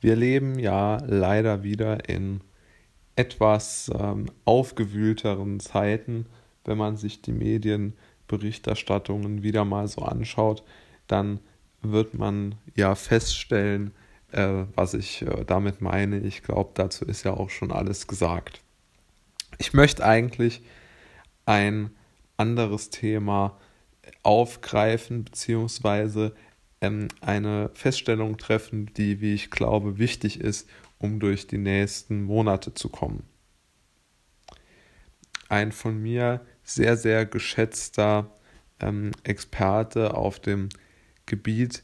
Wir leben ja leider wieder in etwas ähm, aufgewühlteren Zeiten. Wenn man sich die Medienberichterstattungen wieder mal so anschaut, dann wird man ja feststellen, äh, was ich äh, damit meine. Ich glaube, dazu ist ja auch schon alles gesagt. Ich möchte eigentlich ein anderes Thema aufgreifen, beziehungsweise ähm, eine Feststellung treffen, die, wie ich glaube, wichtig ist, um durch die nächsten Monate zu kommen. Ein von mir sehr, sehr geschätzter ähm, Experte auf dem Gebiet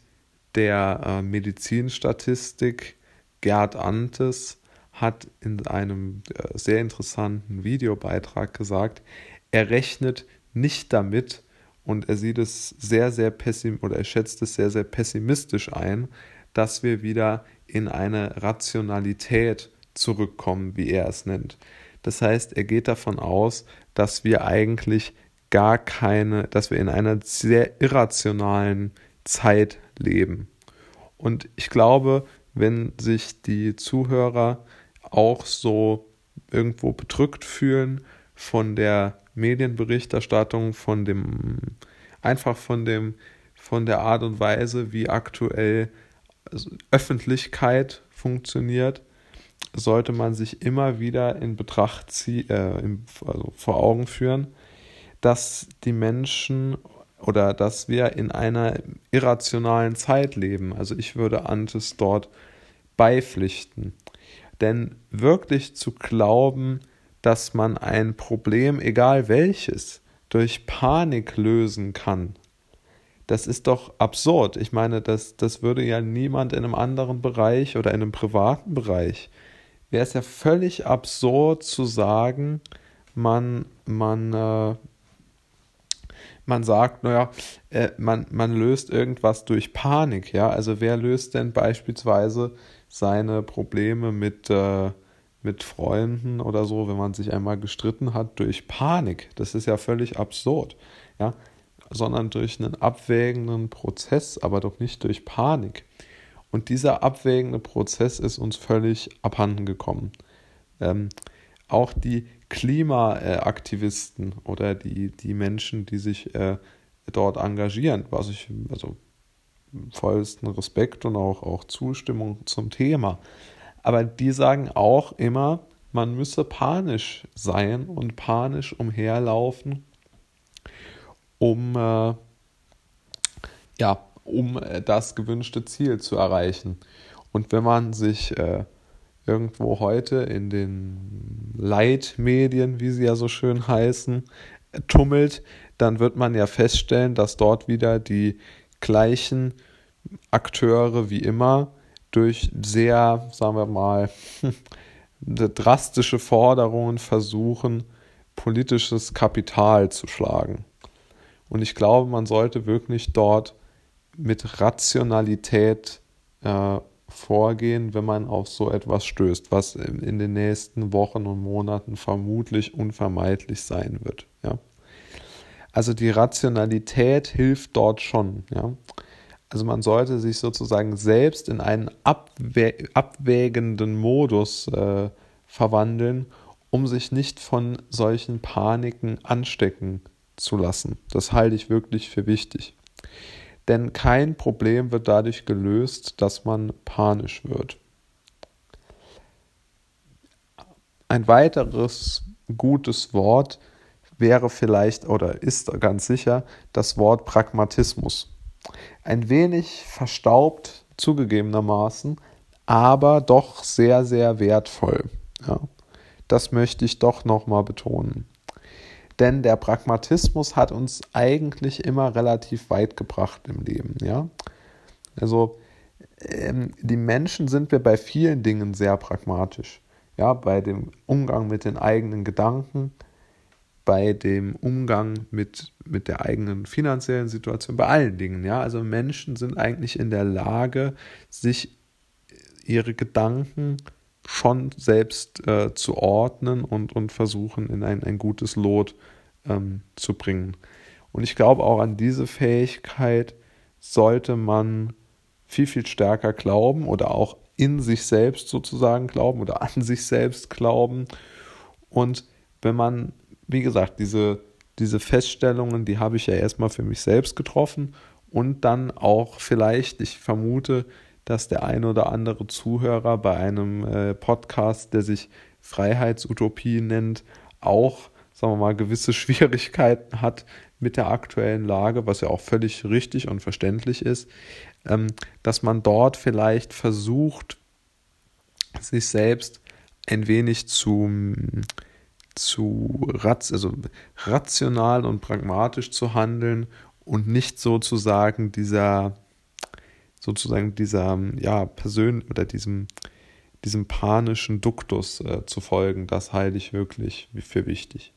der äh, Medizinstatistik, Gerd Antes, hat in einem äh, sehr interessanten Videobeitrag gesagt, er rechnet nicht damit, und er sieht es sehr, sehr pessim oder er schätzt es sehr, sehr pessimistisch ein, dass wir wieder in eine Rationalität zurückkommen, wie er es nennt. Das heißt, er geht davon aus, dass wir eigentlich gar keine, dass wir in einer sehr irrationalen Zeit leben. Und ich glaube, wenn sich die Zuhörer auch so irgendwo bedrückt fühlen von der Medienberichterstattung, von dem, einfach von dem, von der Art und Weise, wie aktuell Öffentlichkeit funktioniert, sollte man sich immer wieder in Betracht ziehen, äh, also vor Augen führen, dass die Menschen oder dass wir in einer irrationalen Zeit leben. Also ich würde Antes dort beipflichten. Denn wirklich zu glauben, dass man ein Problem, egal welches, durch Panik lösen kann. Das ist doch absurd. Ich meine, das, das würde ja niemand in einem anderen Bereich oder in einem privaten Bereich. Wäre es ja völlig absurd zu sagen, man, man, äh, man sagt, naja, äh, man, man löst irgendwas durch Panik. Ja, also wer löst denn beispielsweise seine Probleme mit, äh, mit Freunden oder so, wenn man sich einmal gestritten hat, durch Panik. Das ist ja völlig absurd, ja, sondern durch einen abwägenden Prozess, aber doch nicht durch Panik. Und dieser abwägende Prozess ist uns völlig abhanden gekommen. Ähm, auch die Klimaaktivisten oder die, die Menschen, die sich äh, dort engagieren, was ich, also vollsten Respekt und auch, auch Zustimmung zum Thema. Aber die sagen auch immer, man müsse panisch sein und panisch umherlaufen, um, äh, ja, um äh, das gewünschte Ziel zu erreichen. Und wenn man sich äh, irgendwo heute in den Leitmedien, wie sie ja so schön heißen, tummelt, dann wird man ja feststellen, dass dort wieder die gleichen Akteure wie immer durch sehr, sagen wir mal, drastische Forderungen versuchen, politisches Kapital zu schlagen. Und ich glaube, man sollte wirklich dort mit Rationalität äh, vorgehen, wenn man auf so etwas stößt, was in, den nächsten Wochen und Monaten vermutlich unvermeidlich sein wird. Ja? Also die Rationalität hilft dort schon. Ja? Also man sollte sich sozusagen selbst in einen abwä abwägenden Modus äh, verwandeln, um sich nicht von solchen Paniken anstecken zu lassen. Das halte ich wirklich für wichtig. Denn kein Problem wird dadurch gelöst, dass man panisch wird. Ein weiteres gutes Wort wäre vielleicht oder ist ganz sicher das Wort Pragmatismus. Ein wenig verstaubt zugegebenermaßen, aber doch sehr, sehr wertvoll. Ja, das möchte ich doch nochmal betonen. Denn der Pragmatismus hat uns eigentlich immer relativ weit gebracht im Leben. Ja? Also ähm, die Menschen sind wir bei vielen Dingen sehr pragmatisch. Ja, bei dem Umgang mit den eigenen Gedanken, bei dem Umgang mit, mit der eigenen finanziellen Situation, bei allen Dingen. Ja, also Menschen sind eigentlich in der Lage, sich ihre Gedanken schon selbst äh, zu ordnen und, und versuchen, in ein, ein gutes Lot ähm, zu bringen. Und ich glaube, auch an diese Fähigkeit sollte man viel, viel stärker glauben oder auch in sich selbst sozusagen glauben oder an sich selbst glauben. Und wenn man, wie gesagt, diese, diese Feststellungen, die habe ich ja erstmal für mich selbst getroffen und dann auch vielleicht, ich vermute, dass der ein oder andere Zuhörer bei einem äh, Podcast, der sich Freiheitsutopie nennt, auch, sagen wir mal, gewisse Schwierigkeiten hat mit der aktuellen Lage, was ja auch völlig richtig und verständlich ist, ähm, dass man dort vielleicht versucht, sich selbst ein wenig zu, zu also rational und pragmatisch zu handeln und nicht sozusagen dieser sozusagen dieser ja Persön oder diesem diesem panischen Duktus äh, zu folgen, das halte ich wirklich für wichtig.